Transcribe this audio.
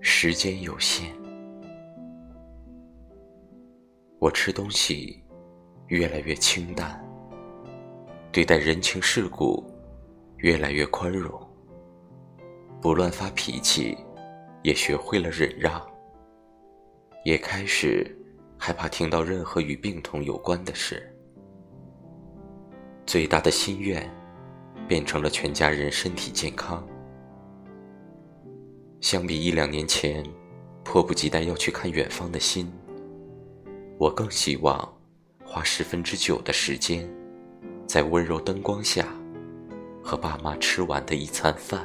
时间有限，我吃东西越来越清淡，对待人情世故越来越宽容，不乱发脾气，也学会了忍让，也开始害怕听到任何与病痛有关的事。最大的心愿变成了全家人身体健康。相比一两年前，迫不及待要去看远方的心，我更希望花十分之九的时间，在温柔灯光下，和爸妈吃完的一餐饭。